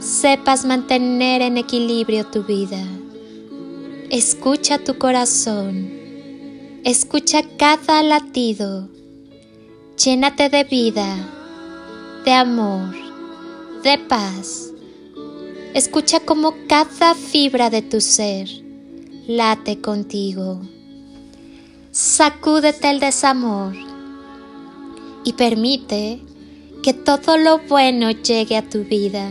sepas mantener en equilibrio tu vida. Escucha tu corazón, escucha cada latido, llénate de vida, de amor, de paz Escucha cómo cada fibra de tu ser late contigo. Sacúdete el desamor y permite que todo lo bueno llegue a tu vida,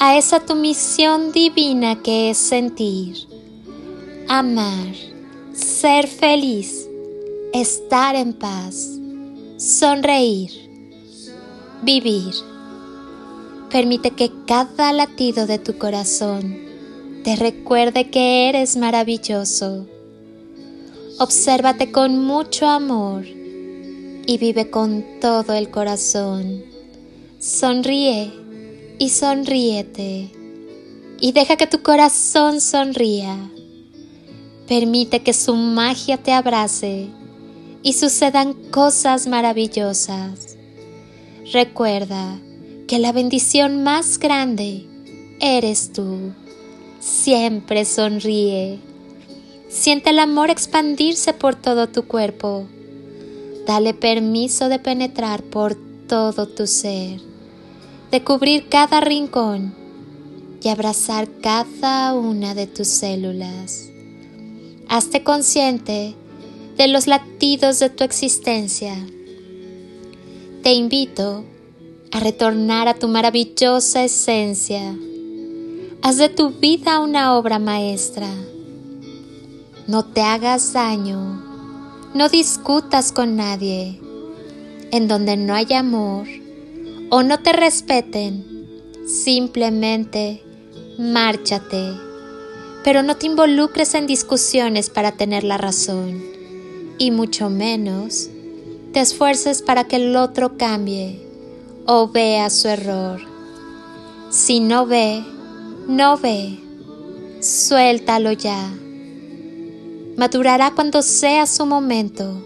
a esa tu misión divina que es sentir, amar, ser feliz, estar en paz, sonreír, vivir. Permite que cada latido de tu corazón te recuerde que eres maravilloso. Obsérvate con mucho amor y vive con todo el corazón. Sonríe y sonríete y deja que tu corazón sonría. Permite que su magia te abrace y sucedan cosas maravillosas. Recuerda que la bendición más grande eres tú. Siempre sonríe. Siente el amor expandirse por todo tu cuerpo. Dale permiso de penetrar por todo tu ser, de cubrir cada rincón y abrazar cada una de tus células. Hazte consciente de los latidos de tu existencia. Te invito a retornar a tu maravillosa esencia Haz de tu vida una obra maestra. No te hagas daño. No discutas con nadie. En donde no hay amor o no te respeten, simplemente márchate. Pero no te involucres en discusiones para tener la razón. Y mucho menos te esfuerces para que el otro cambie o vea su error. Si no ve, no ve, suéltalo ya. Madurará cuando sea su momento.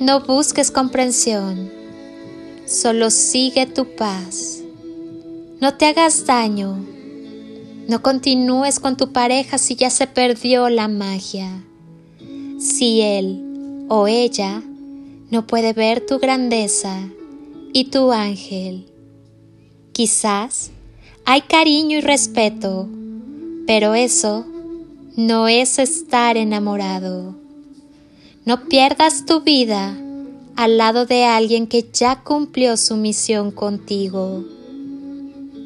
No busques comprensión, solo sigue tu paz. No te hagas daño. No continúes con tu pareja si ya se perdió la magia. Si él o ella no puede ver tu grandeza y tu ángel. Quizás hay cariño y respeto, pero eso no es estar enamorado. No pierdas tu vida al lado de alguien que ya cumplió su misión contigo.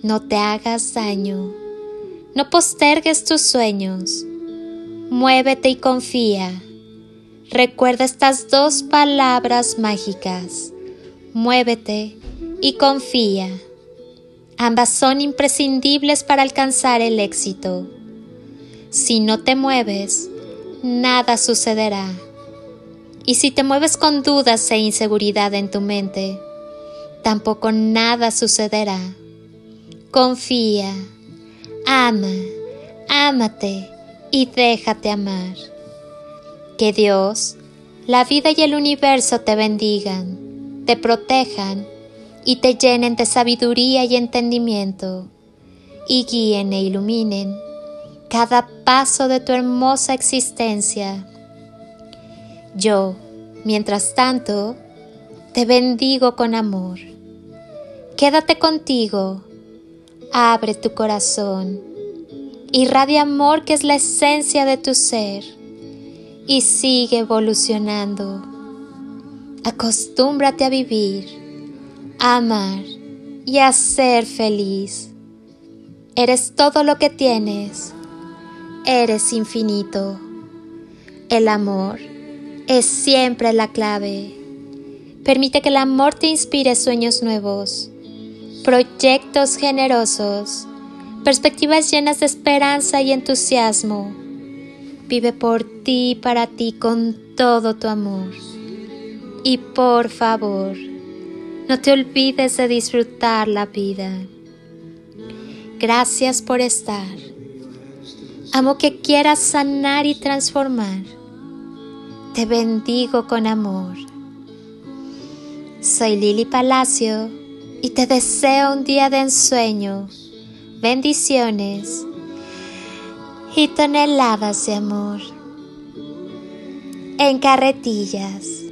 No te hagas daño. No postergues tus sueños. Muévete y confía. Recuerda estas dos palabras mágicas. Muévete y confía. Ambas son imprescindibles para alcanzar el éxito. Si no te mueves, nada sucederá. Y si te mueves con dudas e inseguridad en tu mente, tampoco nada sucederá. Confía, ama, ámate y déjate amar. Que Dios, la vida y el universo te bendigan, te protejan y te llenen de sabiduría y entendimiento, y guíen e iluminen cada paso de tu hermosa existencia. Yo, mientras tanto, te bendigo con amor. Quédate contigo, abre tu corazón, irradia amor que es la esencia de tu ser y sigue evolucionando. Acostúmbrate a vivir amar y a ser feliz. Eres todo lo que tienes. Eres infinito. El amor es siempre la clave. Permite que el amor te inspire sueños nuevos, proyectos generosos, perspectivas llenas de esperanza y entusiasmo. Vive por ti y para ti con todo tu amor. Y por favor, no te olvides de disfrutar la vida. Gracias por estar. Amo que quieras sanar y transformar. Te bendigo con amor. Soy Lili Palacio y te deseo un día de ensueño, bendiciones y toneladas de amor. En carretillas.